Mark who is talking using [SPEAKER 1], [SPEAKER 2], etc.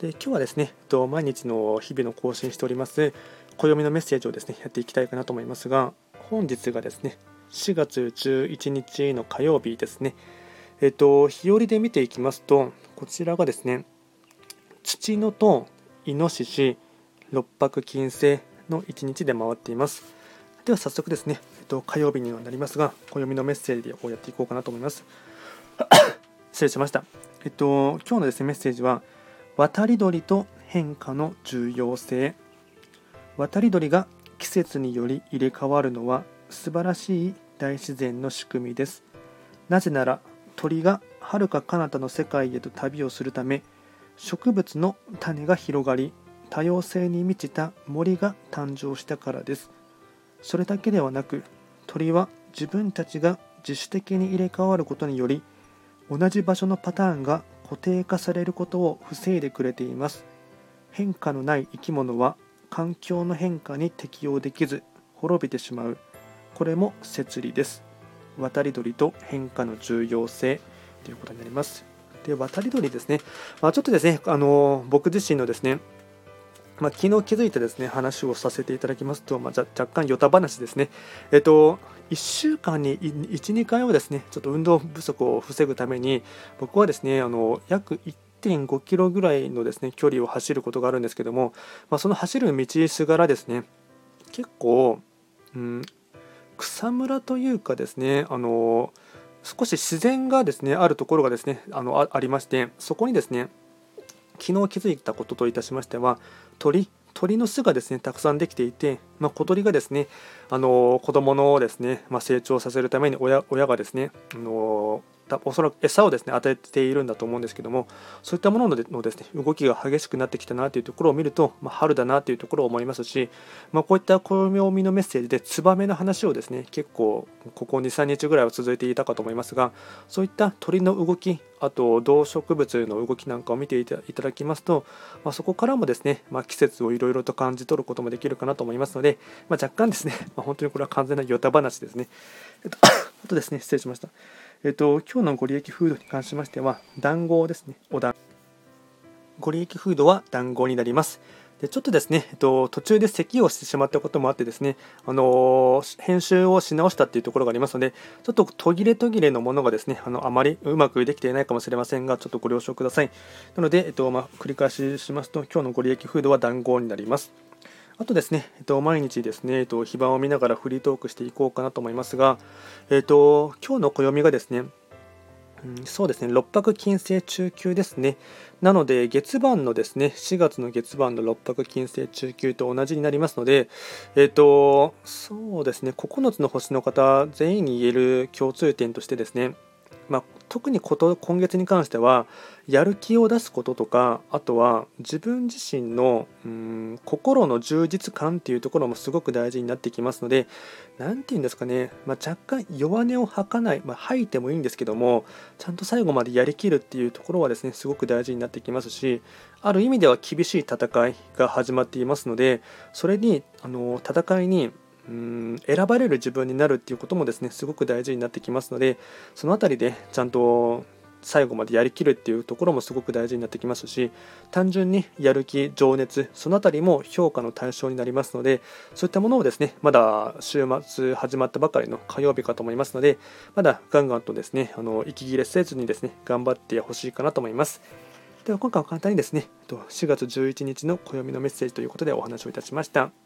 [SPEAKER 1] で今日はですね毎日の日々の更新しております暦のメッセージをですねやっていきたいかなと思いますが本日がですね4月11日の火曜日ですね。えっと日和で見ていきますとこちらがですね土のとイノシシ六白金星の1日で回っています。では早速ですね、えっと、火曜日にはなりますが暦のメッセージをやっていこうかなと思います。失礼しました。えっと今日のですねメッセージは渡り鳥と変化の重要性。渡り鳥が季節により入れ替わるのは素晴らしい大自然の仕組みです。なぜなら鳥が遥か彼方の世界へと旅をするため植物の種が広がり多様性に満ちた森が誕生したからです。それだけではなく鳥は自分たちが自主的に入れ替わることにより同じ場所のパターンが固定化されることを防いでくれています。変化のない生き物は環境の変化に適応できず滅びてしまう。これも摂理です。渡り鳥と変化の重要性ということになります。で渡り鳥ですね、まあ、ちょっとですねあの僕自身のですねまあ、昨日気づいてですね話をさせていただきますと、まあ、若干ヨタ話ですね、えっと、1週間に1、2回はですねちょっと運動不足を防ぐために僕はですねあの約1.5キロぐらいのですね距離を走ることがあるんですけども、まあ、その走る道すがらですね結構、うん、草むらというかですねあの少し自然がですねあるところがですねあのありましてそこにですね昨日気づいたことといたしましては鳥鳥の巣がですねたくさんできていて、まあ、小鳥がですねあの子供のですね、まあ、成長させるために親親がですねあのおそらく餌をですね与えているんだと思うんですけどもそういったもののですね動きが激しくなってきたなというところを見ると、まあ、春だなというところを思いますし、まあ、こういった暦のメッセージでツバメの話をですね結構ここ23日ぐらいは続いていたかと思いますがそういった鳥の動きあと動植物の動きなんかを見ていただきますと、まあ、そこからもですね、ま季節をいろいろと感じ取ることもできるかなと思いますので、ま若干ですね、ま本当にこれは完全なヨタ話ですね。えっと、あとですね失礼しました。えっと、今日のご利益フードに関しましては、団子ですね。お団ご利益フードは団子になります。でちょっとですね、えっと、途中で咳をしてしまったこともあってですね、あの編集をし直したっていうところがありますので、ちょっと途切れ途切れのものがですね、あのあまりうまくできていないかもしれませんが、ちょっとご了承ください。なので、えっとまあ、繰り返ししますと、今日のご利益フードは団子になります。あとですね、えっと、毎日ですね、えっと、非番を見ながらフリートークしていこうかなと思いますが、えっと、今日の暦がですね、うん、そうですね、六白金星中級ですね。なので、月番のですね、4月の月番の六白金星中級と同じになりますので、えっ、と、そうですね、9つの星の方全員に言える共通点としてですね、まあ、特にこと今月に関してはやる気を出すこととかあとは自分自身のうん心の充実感っていうところもすごく大事になってきますので何て言うんですかね、まあ、若干弱音を吐かない、まあ、吐いてもいいんですけどもちゃんと最後までやりきるっていうところはですねすごく大事になってきますしある意味では厳しい戦いが始まっていますのでそれにあの戦いにうん選ばれる自分になるっていうこともですねすごく大事になってきますのでその辺りでちゃんと最後までやりきるっていうところもすごく大事になってきますし単純にやる気情熱その辺りも評価の対象になりますのでそういったものをですねまだ週末始まったばかりの火曜日かと思いますのでまだガンガンとですねあの息切れせずにですね頑張ってほしいかなと思います。では今回は簡単にですね4月11日の暦のメッセージということでお話をいたしました。